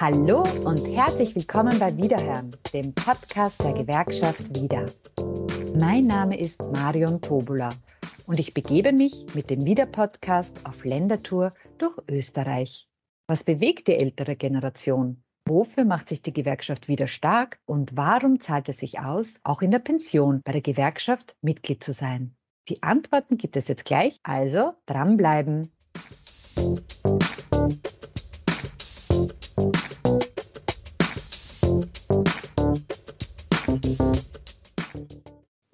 Hallo und herzlich willkommen bei Wiederhören, dem Podcast der Gewerkschaft Wieder. Mein Name ist Marion Tobula und ich begebe mich mit dem Wieder-Podcast auf Ländertour durch Österreich. Was bewegt die ältere Generation? Wofür macht sich die Gewerkschaft wieder stark und warum zahlt es sich aus, auch in der Pension bei der Gewerkschaft Mitglied zu sein? Die Antworten gibt es jetzt gleich, also dranbleiben.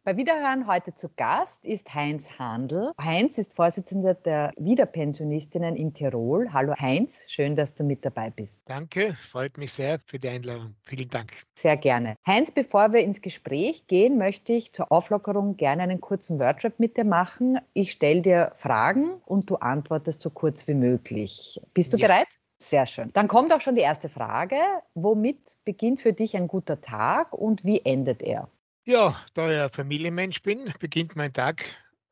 Bei Wiederhören heute zu Gast ist Heinz Handel. Heinz ist Vorsitzender der Wiederpensionistinnen in Tirol. Hallo Heinz, schön, dass du mit dabei bist. Danke, freut mich sehr für die Einladung. Vielen Dank. Sehr gerne. Heinz, bevor wir ins Gespräch gehen, möchte ich zur Auflockerung gerne einen kurzen Wordrap mit dir machen. Ich stelle dir Fragen und du antwortest so kurz wie möglich. Bist du ja. bereit? Sehr schön. Dann kommt auch schon die erste Frage. Womit beginnt für dich ein guter Tag und wie endet er? Ja, da ich ein Familienmensch bin, beginnt mein Tag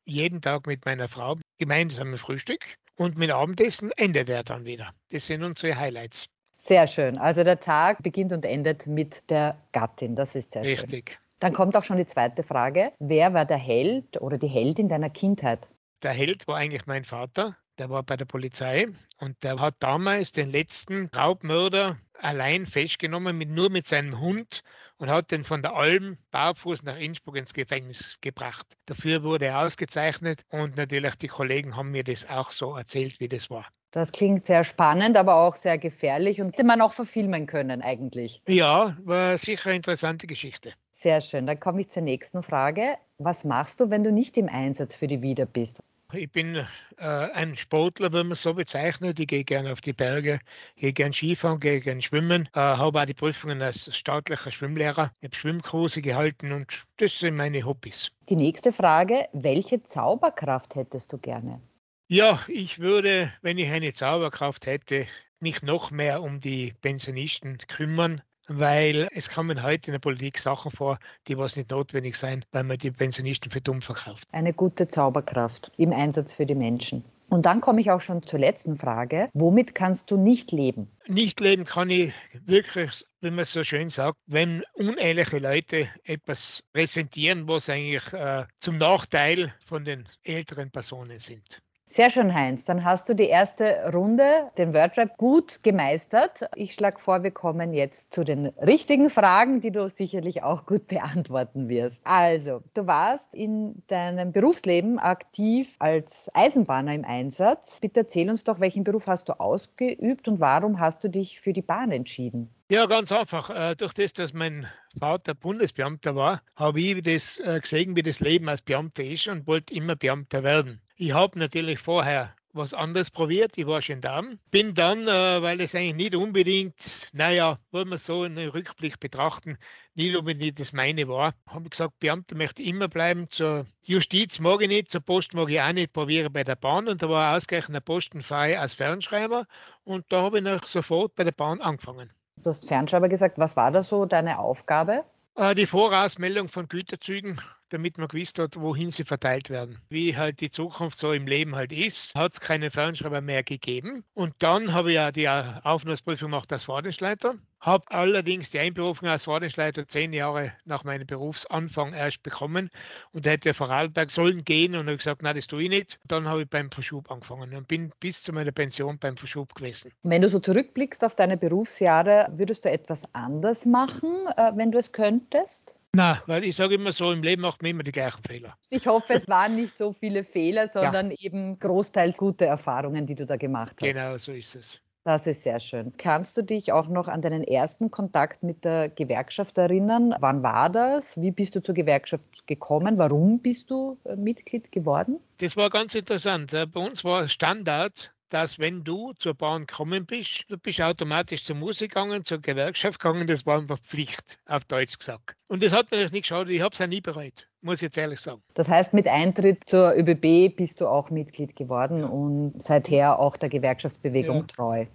jeden Tag mit meiner Frau gemeinsames Frühstück und mit Abendessen endet er dann wieder. Das sind unsere Highlights. Sehr schön. Also der Tag beginnt und endet mit der Gattin. Das ist sehr Richtig. schön. Richtig. Dann kommt auch schon die zweite Frage. Wer war der Held oder die Heldin deiner Kindheit? Der Held war eigentlich mein Vater. Der war bei der Polizei und der hat damals den letzten Raubmörder allein festgenommen, mit, nur mit seinem Hund und hat den von der Alm barfuß nach Innsbruck ins Gefängnis gebracht. Dafür wurde er ausgezeichnet und natürlich die Kollegen haben mir das auch so erzählt, wie das war. Das klingt sehr spannend, aber auch sehr gefährlich und hätte man auch verfilmen können eigentlich. Ja, war sicher eine interessante Geschichte. Sehr schön. Dann komme ich zur nächsten Frage. Was machst du, wenn du nicht im Einsatz für die Wieder bist? Ich bin äh, ein Sportler, wenn man so bezeichnet. Ich gehe gerne auf die Berge, gehe gerne Skifahren, gehe gerne schwimmen. Äh, habe auch die Prüfungen als staatlicher Schwimmlehrer. Ich habe Schwimmkurse gehalten und das sind meine Hobbys. Die nächste Frage: Welche Zauberkraft hättest du gerne? Ja, ich würde, wenn ich eine Zauberkraft hätte, mich noch mehr um die Pensionisten kümmern, weil es kommen heute in der Politik Sachen vor, die was nicht notwendig sein, weil man die Pensionisten für dumm verkauft. Eine gute Zauberkraft im Einsatz für die Menschen. Und dann komme ich auch schon zur letzten Frage. Womit kannst du nicht leben? Nicht leben kann ich wirklich, wie man so schön sagt, wenn unehrliche Leute etwas präsentieren, was eigentlich äh, zum Nachteil von den älteren Personen sind. Sehr schön, Heinz. Dann hast du die erste Runde, den Wordrap, gut gemeistert. Ich schlage vor, wir kommen jetzt zu den richtigen Fragen, die du sicherlich auch gut beantworten wirst. Also, du warst in deinem Berufsleben aktiv als Eisenbahner im Einsatz. Bitte erzähl uns doch, welchen Beruf hast du ausgeübt und warum hast du dich für die Bahn entschieden? Ja, ganz einfach. Äh, durch das, dass mein Vater Bundesbeamter war, habe ich das äh, gesehen, wie das Leben als Beamter ist und wollte immer Beamter werden. Ich habe natürlich vorher was anderes probiert. Ich war Gendarm. Bin dann, äh, weil es eigentlich nicht unbedingt, naja, wollen wir so einen Rückblick betrachten, nicht unbedingt das meine war, habe ich gesagt, Beamter möchte immer bleiben. Zur Justiz mag ich nicht, zur Post mag ich auch nicht, probiere bei der Bahn. Und da war ausgerechnet ein Posten frei als Fernschreiber. Und da habe ich sofort bei der Bahn angefangen. Du hast Fernschreiber gesagt. Was war da so deine Aufgabe? Äh, die Vorausmeldung von Güterzügen damit man gewusst hat, wohin sie verteilt werden. Wie halt die Zukunft so im Leben halt ist, hat es keine Fernschreiber mehr gegeben. Und dann habe ich ja die Aufnahmeprüfung gemacht als Fahrdienstleiter, habe allerdings die Einberufung als Fahrdienstleiter zehn Jahre nach meinem Berufsanfang erst bekommen und hätte Vorarlberg sollen gehen und habe gesagt, nein, das tue ich nicht. Dann habe ich beim Verschub angefangen und bin bis zu meiner Pension beim Verschub gewesen. Wenn du so zurückblickst auf deine Berufsjahre, würdest du etwas anders machen, äh, wenn du es könntest? Na, weil ich sage immer so, im Leben macht man immer die gleichen Fehler. Ich hoffe, es waren nicht so viele Fehler, sondern ja. eben großteils gute Erfahrungen, die du da gemacht hast. Genau, so ist es. Das ist sehr schön. Kannst du dich auch noch an deinen ersten Kontakt mit der Gewerkschaft erinnern? Wann war das? Wie bist du zur Gewerkschaft gekommen? Warum bist du äh, Mitglied geworden? Das war ganz interessant. Äh, bei uns war Standard, dass wenn du zur Bahn gekommen bist, du bist automatisch zur Musik gegangen, zur Gewerkschaft gegangen, das war einfach Pflicht, auf Deutsch gesagt. Und das hat mir nicht geschaut, ich habe es auch nie bereut, muss ich jetzt ehrlich sagen. Das heißt, mit Eintritt zur ÖBB bist du auch Mitglied geworden ja. und seither auch der Gewerkschaftsbewegung ja. treu.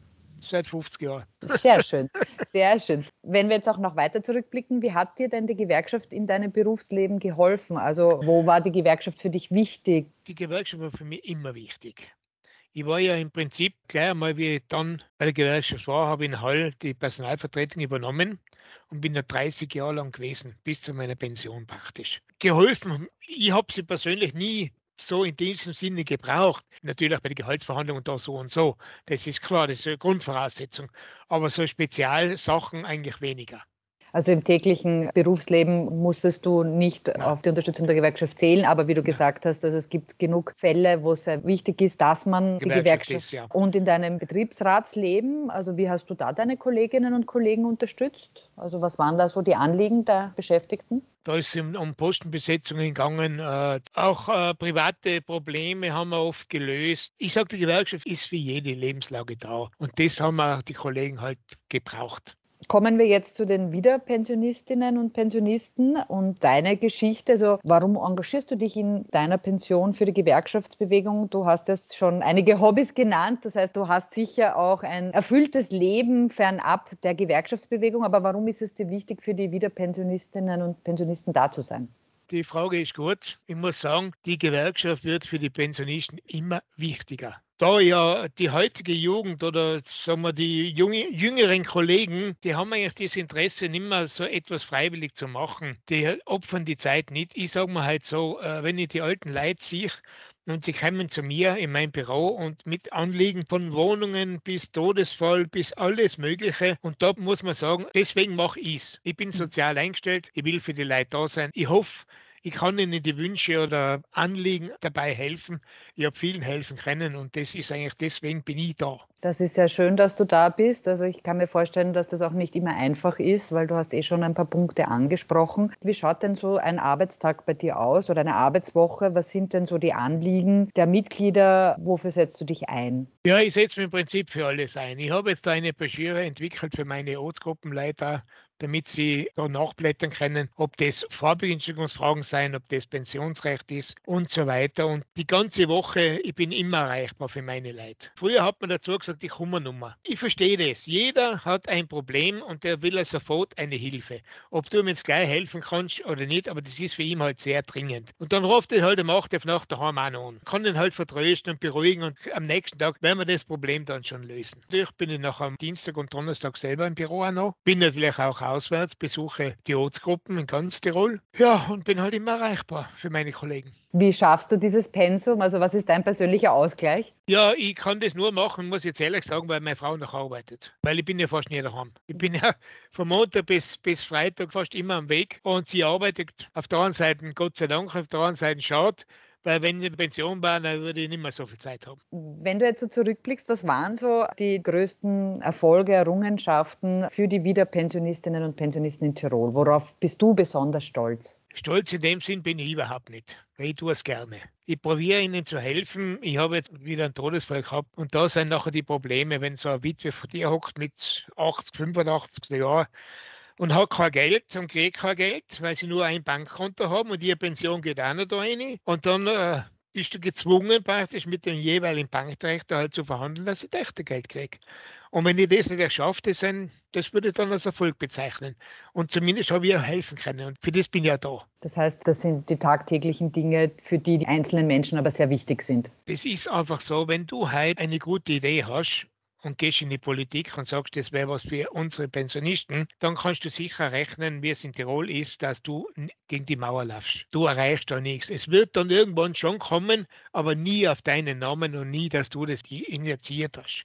Seit 50 Jahren. Sehr schön, sehr schön. Wenn wir jetzt auch noch weiter zurückblicken, wie hat dir denn die Gewerkschaft in deinem Berufsleben geholfen? Also wo war die Gewerkschaft für dich wichtig? Die Gewerkschaft war für mich immer wichtig Ich war ja im Prinzip gleich einmal, wie ich dann bei der Gewerkschaft war, habe ich in Hall die Personalvertretung übernommen und bin da 30 Jahre lang gewesen, bis zu meiner Pension praktisch. Geholfen, ich habe sie persönlich nie so in diesem Sinne gebraucht. Natürlich bei den Gehaltsverhandlungen da so und so. Das ist klar, das ist eine Grundvoraussetzung. Aber so Spezialsachen eigentlich weniger. Also im täglichen Berufsleben musstest du nicht auf die Unterstützung der Gewerkschaft zählen, aber wie du gesagt hast, also es gibt genug Fälle, wo es sehr wichtig ist, dass man Gewerkschaft die Gewerkschaft ist, ja. und in deinem Betriebsratsleben, also wie hast du da deine Kolleginnen und Kollegen unterstützt? Also was waren da so die Anliegen der Beschäftigten? Da ist es um Postenbesetzungen gegangen. Äh, auch äh, private Probleme haben wir oft gelöst. Ich sage, die Gewerkschaft ist für jede Lebenslage da. Und das haben wir die Kollegen halt gebraucht. Kommen wir jetzt zu den Wiederpensionistinnen und Pensionisten und deine Geschichte. Also warum engagierst du dich in deiner Pension für die Gewerkschaftsbewegung? Du hast jetzt schon einige Hobbys genannt. Das heißt, du hast sicher auch ein erfülltes Leben fernab der Gewerkschaftsbewegung. Aber warum ist es dir wichtig, für die Wiederpensionistinnen und Pensionisten da zu sein? Die Frage ist gut. Ich muss sagen, die Gewerkschaft wird für die Pensionisten immer wichtiger da ja die heutige Jugend oder sagen wir die junge, jüngeren Kollegen, die haben eigentlich das Interesse, nicht mehr so etwas freiwillig zu machen. Die opfern die Zeit nicht. Ich sage mir halt so, äh, wenn ich die alten Leute sehe, und sie kommen zu mir in mein Büro und mit Anliegen von Wohnungen bis Todesfall bis alles Mögliche. Und da muss man sagen, deswegen mache ich es. Ich bin mhm. sozial eingestellt, ich will für die Leute da sein. Ich hoffe, ich kann Ihnen die Wünsche oder Anliegen dabei helfen. Ich habe vielen helfen können und das ist eigentlich deswegen bin ich da. Das ist sehr schön, dass du da bist. Also ich kann mir vorstellen, dass das auch nicht immer einfach ist, weil du hast eh schon ein paar Punkte angesprochen. Wie schaut denn so ein Arbeitstag bei dir aus oder eine Arbeitswoche? Was sind denn so die Anliegen der Mitglieder? Wofür setzt du dich ein? Ja, ich setze mich im Prinzip für alles ein. Ich habe jetzt da eine Broschüre entwickelt für meine Ortsgruppenleiter damit sie da nachblättern können, ob das Vorbegünstigung sein, ob das Pensionsrecht ist und so weiter. Und die ganze Woche, ich bin immer erreichbar für meine Leute. Früher hat man dazu gesagt, die Kummernummer. Ich verstehe das. Jeder hat ein Problem und der will sofort eine Hilfe. Ob du ihm jetzt gleich helfen kannst oder nicht, aber das ist für ihn halt sehr dringend. Und dann ruft er halt um 8 Uhr nach daheim an kann ihn halt vertrösten und beruhigen und am nächsten Tag werden wir das Problem dann schon lösen. Natürlich bin ich nach am Dienstag und Donnerstag selber im Büro auch noch. Bin natürlich auch auswärts, besuche die Ortsgruppen in ganz Tirol. Ja, und bin halt immer erreichbar für meine Kollegen. Wie schaffst du dieses Pensum? Also was ist dein persönlicher Ausgleich? Ja, ich kann das nur machen, muss ich jetzt ehrlich sagen, weil meine Frau noch arbeitet. Weil ich bin ja fast nie daheim. Ich bin ja von Montag bis, bis Freitag fast immer am Weg und sie arbeitet auf der einen Seite, Gott sei Dank, auf der anderen Seite schaut, weil wenn ich in Pension war, dann würde ich nicht mehr so viel Zeit haben. Wenn du jetzt so zurückblickst, was waren so die größten Erfolge, Errungenschaften für die Wiederpensionistinnen und Pensionisten in Tirol? Worauf bist du besonders stolz? Stolz in dem Sinn bin ich überhaupt nicht, ich tue es gerne. Ich probiere ihnen zu helfen. Ich habe jetzt wieder einen Todesfall gehabt und da sind nachher die Probleme, wenn so eine Witwe vor dir hockt mit 80, 85 Jahren und hat kein Geld und kriegt kein Geld, weil sie nur ein Bankkonto haben und ihre Pension geht auch noch da rein. Und dann äh, bist du gezwungen, praktisch mit dem jeweiligen Bankdirektor halt zu verhandeln, dass ich echte Geld kriege. Und wenn ich das nicht schaffe, das, das würde ich dann als Erfolg bezeichnen. Und zumindest habe ich auch helfen können. Und für das bin ich ja da. Das heißt, das sind die tagtäglichen Dinge, für die die einzelnen Menschen aber sehr wichtig sind. Es ist einfach so, wenn du heute eine gute Idee hast, und gehst in die Politik und sagst, das wäre was für unsere Pensionisten, dann kannst du sicher rechnen, wie es in Tirol ist, dass du gegen die Mauer laufst. Du erreichst da nichts. Es wird dann irgendwann schon kommen, aber nie auf deinen Namen und nie, dass du das initiiert hast.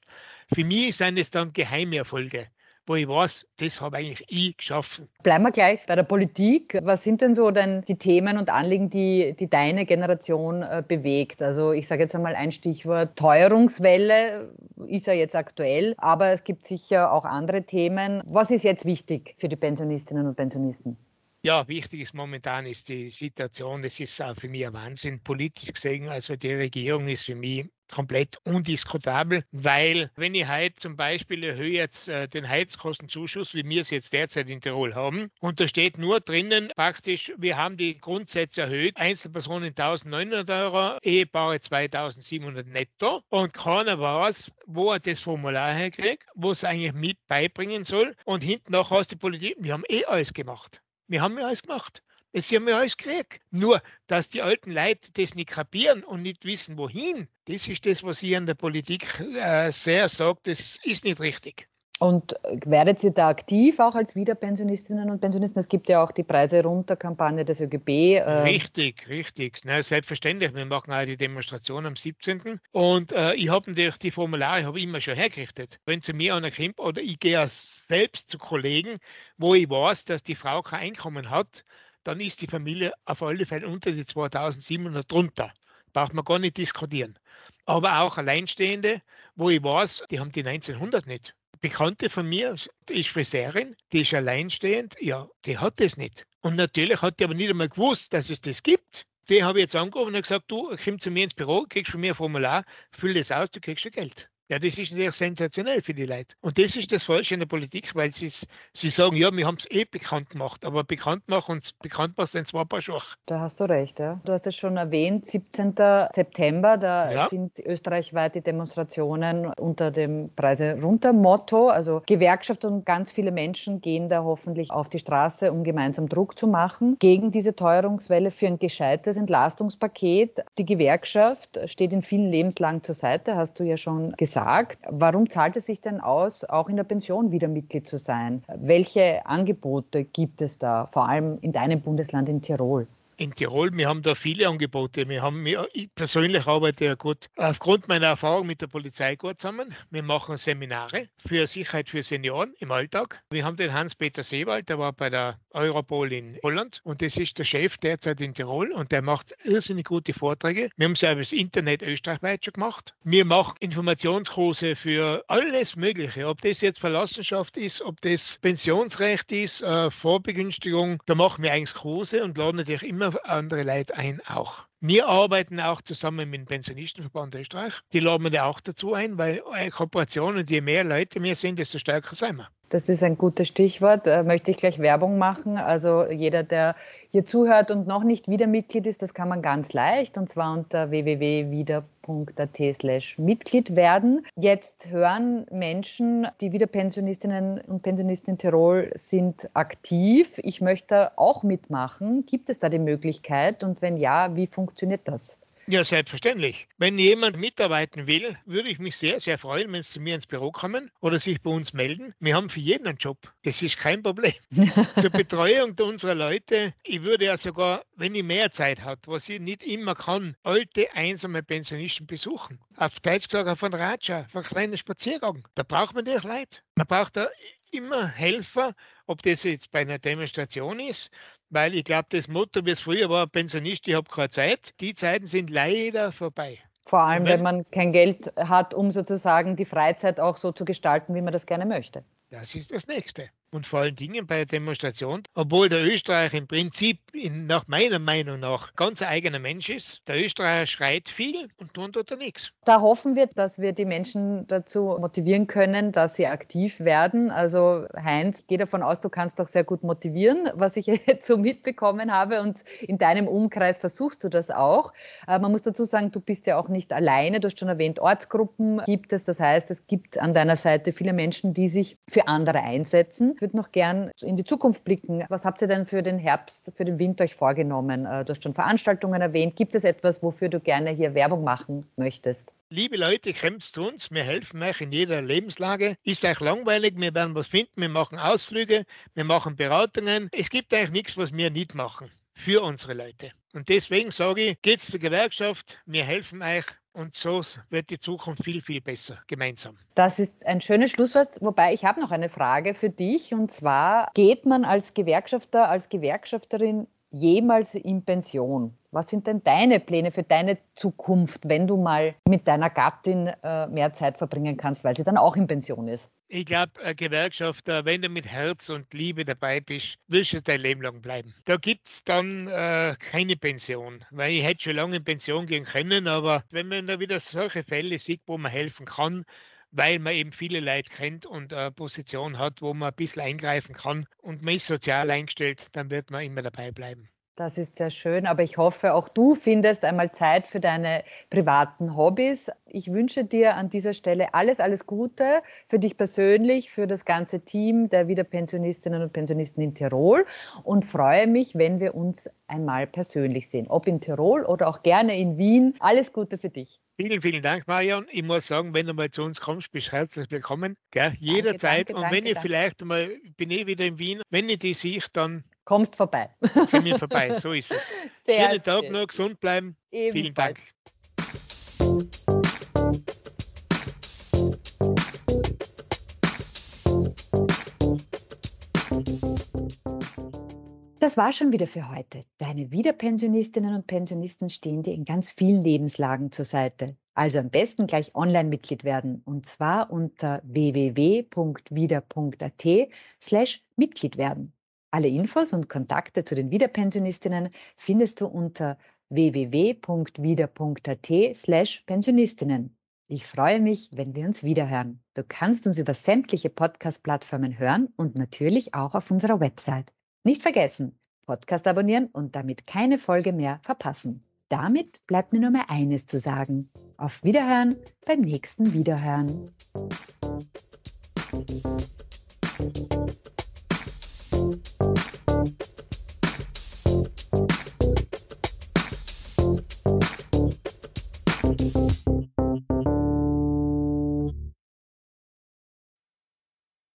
Für mich sind es dann geheime Erfolge wo ich weiß, das habe eigentlich ich geschaffen. Bleiben wir gleich bei der Politik. Was sind denn so denn die Themen und Anliegen, die, die deine Generation äh, bewegt? Also ich sage jetzt einmal ein Stichwort Teuerungswelle ist ja jetzt aktuell, aber es gibt sicher auch andere Themen. Was ist jetzt wichtig für die Pensionistinnen und Pensionisten? Ja, wichtig ist momentan ist die Situation, das ist auch für mich ein Wahnsinn, politisch gesehen. Also die Regierung ist für mich komplett undiskutabel, weil wenn ich heute zum Beispiel erhöhe jetzt äh, den Heizkostenzuschuss, wie wir es jetzt derzeit in Tirol haben, und da steht nur drinnen praktisch, wir haben die Grundsätze erhöht, Einzelpersonen 1900 Euro, Ehepaare 2700 netto und keiner weiß, wo er das Formular herkriegt, wo es eigentlich mit beibringen soll und hinten noch hast die Politik, wir haben eh alles gemacht. Wir haben ja alles gemacht. Das haben wir alles gekriegt. Nur, dass die alten Leute das nicht kapieren und nicht wissen, wohin, Das ist das, was ich an der Politik äh, sehr sage, das ist nicht richtig. Und werdet ihr da aktiv auch als Wiederpensionistinnen und Pensionisten? Es gibt ja auch die Preise runter Kampagne des ÖGB. Äh richtig, richtig. Na, selbstverständlich. Wir machen auch die Demonstration am 17. Und äh, ich habe natürlich die Formulare habe immer schon hergerichtet. Wenn zu mir einer kommt oder ich gehe selbst zu Kollegen, wo ich weiß, dass die Frau kein Einkommen hat, dann ist die Familie auf alle Fälle unter die 2700 drunter. Braucht man gar nicht diskutieren. Aber auch Alleinstehende, wo ich weiß, die haben die 1900 nicht. Bekannte von mir, die ist Friseurin, die ist alleinstehend, ja, die hat das nicht. Und natürlich hat die aber nicht einmal gewusst, dass es das gibt. Die habe ich jetzt angerufen und gesagt, du komm zu mir ins Büro, kriegst von mir ein Formular, füll das aus, du kriegst schon Geld. Ja, das ist natürlich sensationell für die Leute. Und das ist das Falsche in der Politik, weil sie, sie sagen, ja, wir haben es eh bekannt gemacht, aber bekannt machen und bekannt machen sind zwar paar schwach. Da hast du recht, ja. Du hast es schon erwähnt, 17. September, da ja. sind österreichweit die Demonstrationen unter dem Preise runter Motto. Also Gewerkschaft und ganz viele Menschen gehen da hoffentlich auf die Straße, um gemeinsam Druck zu machen gegen diese Teuerungswelle für ein gescheites Entlastungspaket. Die Gewerkschaft steht in vielen Lebenslang zur Seite, hast du ja schon gesagt gesagt. Warum zahlt es sich denn aus, auch in der Pension wieder Mitglied zu sein? Welche Angebote gibt es da, vor allem in deinem Bundesland in Tirol? In Tirol. Wir haben da viele Angebote. Wir haben, ich persönlich arbeite ja gut aufgrund meiner Erfahrung mit der Polizei gut zusammen. Wir machen Seminare für Sicherheit für Senioren im Alltag. Wir haben den Hans-Peter Seewald, der war bei der Europol in Holland und das ist der Chef derzeit in Tirol und der macht irrsinnig gute Vorträge. Wir haben über das Internet österreichweit schon gemacht. Wir machen Informationskurse für alles Mögliche, ob das jetzt Verlassenschaft ist, ob das Pensionsrecht ist, äh, Vorbegünstigung. Da machen wir eigentlich Kurse und laden natürlich immer andere Leute ein auch. Wir arbeiten auch zusammen mit dem Pensionistenverband Österreich. Die laden wir auch dazu ein, weil eine Kooperation und je mehr Leute wir sind, desto stärker sind wir. Das ist ein gutes Stichwort. Da möchte ich gleich Werbung machen. Also jeder, der hier zuhört und noch nicht wieder Mitglied ist, das kann man ganz leicht und zwar unter www.wieder.at slash Mitglied werden. Jetzt hören Menschen, die Wiederpensionistinnen und Pensionisten in Tirol sind aktiv. Ich möchte auch mitmachen. Gibt es da die Möglichkeit und wenn ja, wie funktioniert das? Ja, selbstverständlich. Wenn jemand mitarbeiten will, würde ich mich sehr, sehr freuen, wenn Sie zu mir ins Büro kommen oder sich bei uns melden. Wir haben für jeden einen Job. Das ist kein Problem. Zur Betreuung unserer Leute, ich würde ja sogar, wenn ich mehr Zeit habe, was ich nicht immer kann, alte, einsame Pensionisten besuchen. Auf Deutsch gesagt, auf einen Ratscha, auf einen kleinen Spaziergang. Da braucht man natürlich Leute. Man braucht da immer Helfer, ob das jetzt bei einer Demonstration ist weil ich glaube, das Motto, wie es früher war, Pensionist, ich habe keine Zeit, die Zeiten sind leider vorbei. Vor allem, wenn, wenn man kein Geld hat, um sozusagen die Freizeit auch so zu gestalten, wie man das gerne möchte. Das ist das Nächste und vor allen Dingen bei der Demonstration, obwohl der Österreicher im Prinzip in, nach meiner Meinung nach ganz eigener Mensch ist. Der Österreicher schreit viel und tut er nichts. Da hoffen wir, dass wir die Menschen dazu motivieren können, dass sie aktiv werden. Also Heinz, gehe davon aus, du kannst doch sehr gut motivieren, was ich jetzt so mitbekommen habe und in deinem Umkreis versuchst du das auch. Äh, man muss dazu sagen, du bist ja auch nicht alleine. Du hast schon erwähnt, Ortsgruppen gibt es. Das heißt, es gibt an deiner Seite viele Menschen, die sich für andere einsetzen würde noch gern in die Zukunft blicken. Was habt ihr denn für den Herbst, für den Winter euch vorgenommen? Äh, du hast schon Veranstaltungen erwähnt. Gibt es etwas, wofür du gerne hier Werbung machen möchtest? Liebe Leute, kommt zu uns. Wir helfen euch in jeder Lebenslage. Ist euch langweilig? Wir werden was finden. Wir machen Ausflüge. Wir machen Beratungen. Es gibt eigentlich nichts, was wir nicht machen für unsere Leute. Und deswegen sage ich, geht zur Gewerkschaft. Wir helfen euch. Und so wird die Zukunft viel, viel besser gemeinsam. Das ist ein schönes Schlusswort. Wobei ich habe noch eine Frage für dich. Und zwar, geht man als Gewerkschafter, als Gewerkschafterin jemals in Pension? Was sind denn deine Pläne für deine Zukunft, wenn du mal mit deiner Gattin äh, mehr Zeit verbringen kannst, weil sie dann auch in Pension ist? Ich glaube, Gewerkschafter, wenn du mit Herz und Liebe dabei bist, willst du dein Leben lang bleiben. Da gibt es dann äh, keine Pension, weil ich hätte schon lange in Pension gehen können, aber wenn man da wieder solche Fälle sieht, wo man helfen kann, weil man eben viele Leute kennt und eine Position hat, wo man ein bisschen eingreifen kann und man ist sozial eingestellt, dann wird man immer dabei bleiben. Das ist sehr schön, aber ich hoffe, auch du findest einmal Zeit für deine privaten Hobbys. Ich wünsche dir an dieser Stelle alles, alles Gute für dich persönlich, für das ganze Team der Wiederpensionistinnen und Pensionisten in Tirol und freue mich, wenn wir uns einmal persönlich sehen, ob in Tirol oder auch gerne in Wien. Alles Gute für dich. Vielen, vielen Dank, Marion. Ich muss sagen, wenn du mal zu uns kommst, bist du herzlich willkommen. Gell? Jederzeit. Danke, danke, und wenn danke, ich vielleicht mal, bin ich wieder in Wien, wenn ich dich sehe, dann kommst vorbei. Komm mir vorbei, so ist es. Sehr Schönen Tag noch, gesund bleiben. Ebenfalls. Vielen Dank. Das war schon wieder für heute. Deine Wiederpensionistinnen und Pensionisten stehen dir in ganz vielen Lebenslagen zur Seite. Also am besten gleich Online-Mitglied werden und zwar unter www.wieder.at slash Mitglied werden. Alle Infos und Kontakte zu den Wiederpensionistinnen findest du unter www.wieder.at slash Pensionistinnen. Ich freue mich, wenn wir uns wiederhören. Du kannst uns über sämtliche Podcast-Plattformen hören und natürlich auch auf unserer Website. Nicht vergessen, Podcast abonnieren und damit keine Folge mehr verpassen. Damit bleibt mir nur mehr eines zu sagen. Auf Wiederhören beim nächsten Wiederhören. Thank you.